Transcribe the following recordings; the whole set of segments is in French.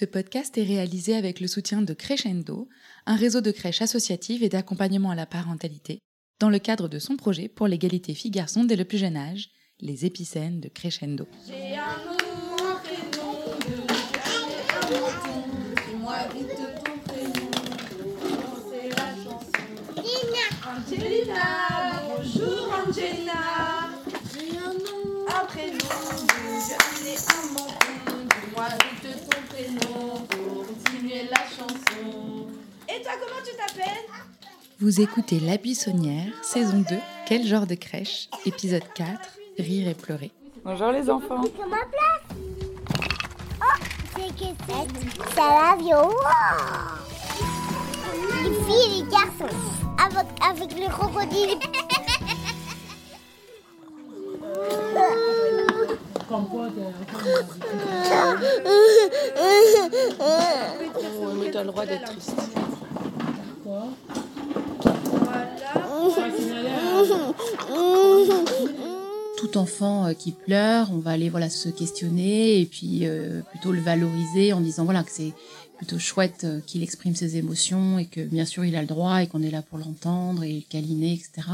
Ce podcast est réalisé avec le soutien de Crescendo, un réseau de crèches associatives et d'accompagnement à la parentalité, dans le cadre de son projet pour l'égalité filles-garçons dès le plus jeune âge, les épicènes de Crescendo. Angelina, bonjour Angelina. J'ai un nom, un prénom, vite ton prénom pour continuer la chanson. Et toi, comment tu t'appelles? Vous écoutez La Buissonnière, saison 2, Quel genre de crèche? Épisode 4, Rire et pleurer. Bonjour les enfants. Sur ma place. Oh, c'est que c'est Ça va, Vio. Les filles et les garçons. Avec, avec le crocodile. Oh, mais t'as le droit d'être triste. Tout enfant euh, qui pleure, on va aller voilà se questionner et puis euh, plutôt le valoriser en disant voilà que c'est plutôt chouette euh, qu'il exprime ses émotions et que bien sûr il a le droit et qu'on est là pour l'entendre et le câliner, etc.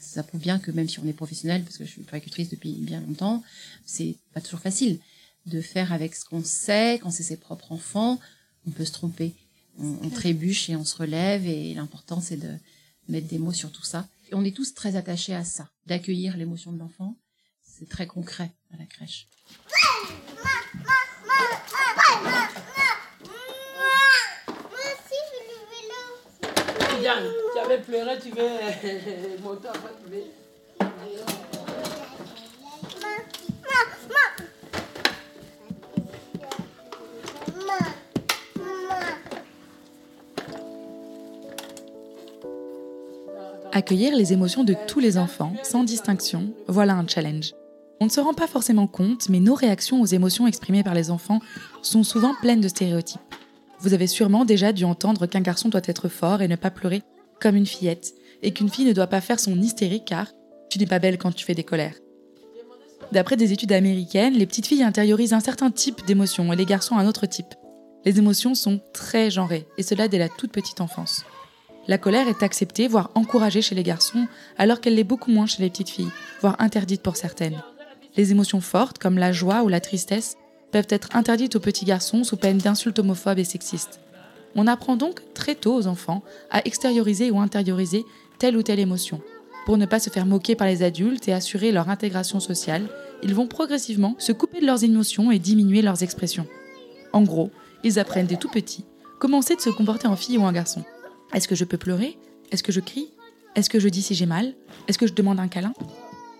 Ça prouve bien que même si on est professionnel, parce que je suis puricultrice depuis bien longtemps, c'est pas toujours facile de faire avec ce qu'on sait quand c'est ses propres enfants. On peut se tromper, on, on trébuche et on se relève et l'important c'est de mettre des mots sur tout ça. Et on est tous très attachés à ça, d'accueillir l'émotion de l'enfant. C'est très concret à la crèche. Yann, tu avais pleuré, tu veux monter en fait, tu veux. Accueillir les émotions de tous les enfants, sans distinction, voilà un challenge. On ne se rend pas forcément compte, mais nos réactions aux émotions exprimées par les enfants sont souvent pleines de stéréotypes. Vous avez sûrement déjà dû entendre qu'un garçon doit être fort et ne pas pleurer, comme une fillette, et qu'une fille ne doit pas faire son hystérie car tu n'es pas belle quand tu fais des colères. D'après des études américaines, les petites filles intériorisent un certain type d'émotions et les garçons un autre type. Les émotions sont très genrées, et cela dès la toute petite enfance. La colère est acceptée, voire encouragée chez les garçons, alors qu'elle l'est beaucoup moins chez les petites filles, voire interdite pour certaines. Les émotions fortes, comme la joie ou la tristesse, peuvent être interdites aux petits garçons sous peine d'insultes homophobes et sexistes. On apprend donc très tôt aux enfants à extérioriser ou intérioriser telle ou telle émotion. Pour ne pas se faire moquer par les adultes et assurer leur intégration sociale, ils vont progressivement se couper de leurs émotions et diminuer leurs expressions. En gros, ils apprennent dès tout petits comment de se comporter en fille ou en garçon. Est-ce que je peux pleurer? Est-ce que je crie? Est-ce que je dis si j'ai mal? Est-ce que je demande un câlin?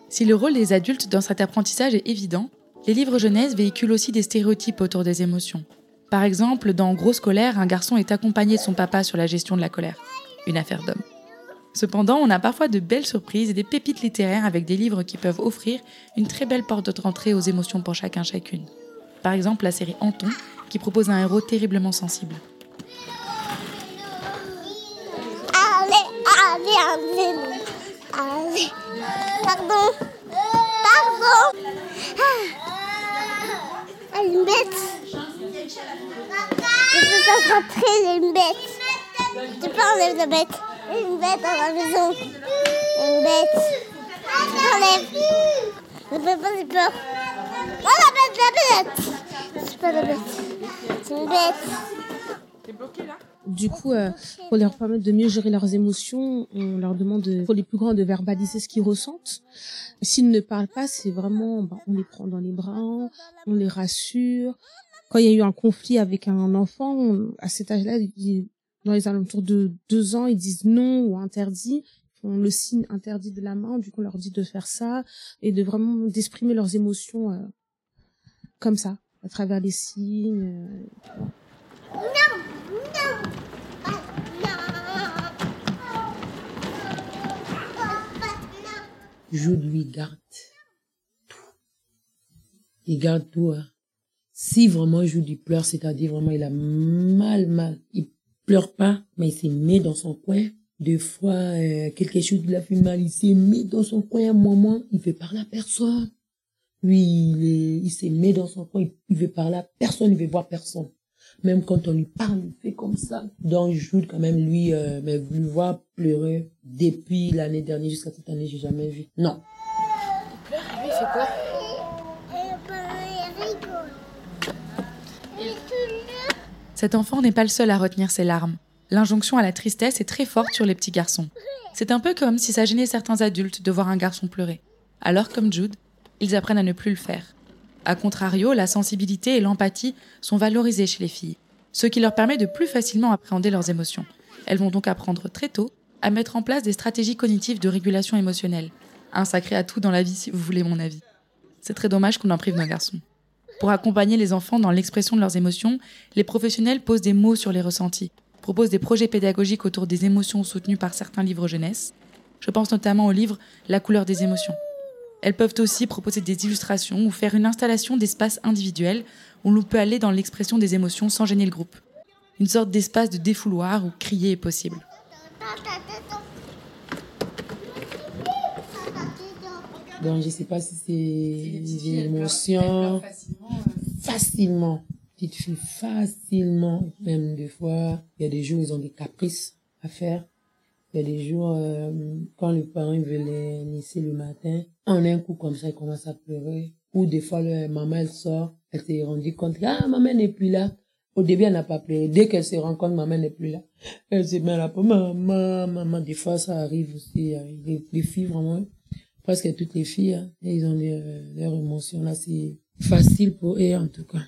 Si le rôle des adultes dans cet apprentissage est évident, les livres jeunesse véhiculent aussi des stéréotypes autour des émotions. Par exemple, dans Grosse colère, un garçon est accompagné de son papa sur la gestion de la colère. Une affaire d'homme. Cependant, on a parfois de belles surprises et des pépites littéraires avec des livres qui peuvent offrir une très belle porte d'entrée aux émotions pour chacun chacune. Par exemple, la série Anton, qui propose un héros terriblement sensible. Allez. Pardon. Pardon. Ah. Elle est bête. Je peux pas rentrer, elle une bête. Tu enlever la bête. Une bête dans la maison. Une bête. Je peux pas, j'ai peur. Oh la bête, la bête. C'est pas la bête. C'est une bête. Du coup, euh, pour leur permettre de mieux gérer leurs émotions, on leur demande de, pour les plus grands de verbaliser ce qu'ils ressentent. S'ils ne parlent pas, c'est vraiment, bah, on les prend dans les bras, on les rassure. Quand il y a eu un conflit avec un enfant, à cet âge-là, dans les alentours de deux ans, ils disent non ou interdit. On le signe interdit de la main, du coup on leur dit de faire ça et de vraiment d'exprimer leurs émotions euh, comme ça, à travers les signes. Euh, Jude lui garde tout. Il garde tout. Hein. Si vraiment Jude il pleure, c'est-à-dire vraiment il a mal, mal, il pleure pas, mais il s'est mis dans son coin. Deux fois, euh, quelque chose lui a fait mal, il s'est mis dans son coin un moment, il veut parler à personne. Lui, il, il s'est mis dans son coin, il, il veut parler à personne, il veut voir personne. Même quand on lui parle, il fait comme ça. Donc Jude, quand même, lui, euh, mais lui voir pleurer depuis l'année dernière jusqu'à cette année, j'ai jamais vu. Non. Il pleure lui, il quoi? Cet enfant n'est pas le seul à retenir ses larmes. L'injonction à la tristesse est très forte sur les petits garçons. C'est un peu comme si ça gênait certains adultes de voir un garçon pleurer. Alors, comme Jude, ils apprennent à ne plus le faire. A contrario, la sensibilité et l'empathie sont valorisées chez les filles, ce qui leur permet de plus facilement appréhender leurs émotions. Elles vont donc apprendre très tôt à mettre en place des stratégies cognitives de régulation émotionnelle. Un sacré atout dans la vie, si vous voulez mon avis. C'est très dommage qu'on en prive nos garçons. Pour accompagner les enfants dans l'expression de leurs émotions, les professionnels posent des mots sur les ressentis, proposent des projets pédagogiques autour des émotions soutenus par certains livres jeunesse. Je pense notamment au livre La couleur des émotions, elles peuvent aussi proposer des illustrations ou faire une installation d'espaces individuels où l'on peut aller dans l'expression des émotions sans gêner le groupe. Une sorte d'espace de défouloir où crier est possible. Donc, je sais pas si c'est des émotions. Facilement. Petite fille, facilement. Même des fois, il y a des jours ils ont des caprices à faire. Il y a des jours, euh, quand les parents veulent les le matin, en un coup comme ça, ils commencent à pleurer. Ou des fois, le, maman, elle sort, elle s'est rendue compte ah, maman n'est plus là. Au début, elle n'a pas pleuré. Dès qu'elle se rend compte, maman n'est plus là. Elle se met là pour maman, maman. Des fois, ça arrive aussi. Les, les filles, vraiment, presque toutes les filles, hein, ils ont leurs émotions là. C'est facile pour eux, en tout cas.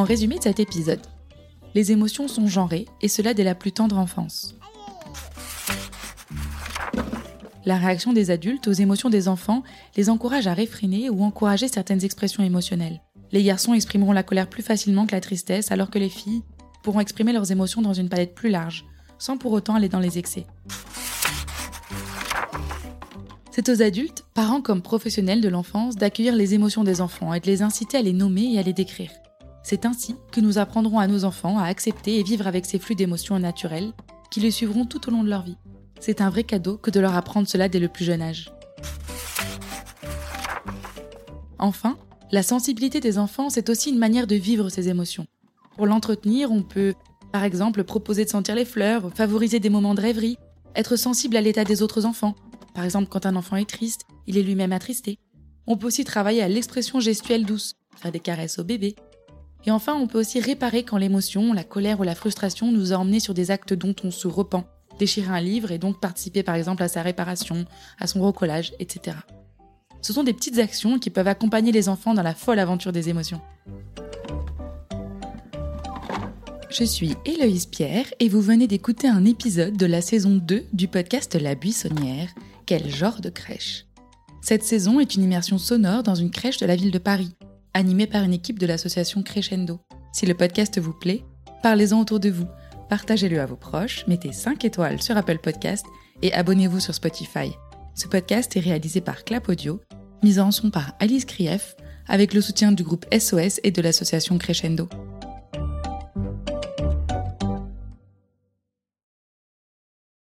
En résumé de cet épisode, les émotions sont genrées et cela dès la plus tendre enfance. La réaction des adultes aux émotions des enfants les encourage à réfréner ou encourager certaines expressions émotionnelles. Les garçons exprimeront la colère plus facilement que la tristesse, alors que les filles pourront exprimer leurs émotions dans une palette plus large, sans pour autant aller dans les excès. C'est aux adultes, parents comme professionnels de l'enfance, d'accueillir les émotions des enfants et de les inciter à les nommer et à les décrire. C'est ainsi que nous apprendrons à nos enfants à accepter et vivre avec ces flux d'émotions naturels qui les suivront tout au long de leur vie. C'est un vrai cadeau que de leur apprendre cela dès le plus jeune âge. Enfin, la sensibilité des enfants, c'est aussi une manière de vivre ces émotions. Pour l'entretenir, on peut, par exemple, proposer de sentir les fleurs, favoriser des moments de rêverie, être sensible à l'état des autres enfants. Par exemple, quand un enfant est triste, il est lui-même attristé. On peut aussi travailler à l'expression gestuelle douce, faire des caresses au bébé, et enfin, on peut aussi réparer quand l'émotion, la colère ou la frustration nous a emmenés sur des actes dont on se repent, déchirer un livre et donc participer par exemple à sa réparation, à son recollage, etc. Ce sont des petites actions qui peuvent accompagner les enfants dans la folle aventure des émotions. Je suis Héloïse Pierre et vous venez d'écouter un épisode de la saison 2 du podcast La Buissonnière, Quel genre de crèche Cette saison est une immersion sonore dans une crèche de la ville de Paris animé par une équipe de l'association Crescendo. Si le podcast vous plaît, parlez-en autour de vous, partagez-le à vos proches, mettez 5 étoiles sur Apple Podcast et abonnez-vous sur Spotify. Ce podcast est réalisé par Clap Audio, mis en son par Alice Krief, avec le soutien du groupe SOS et de l'association Crescendo.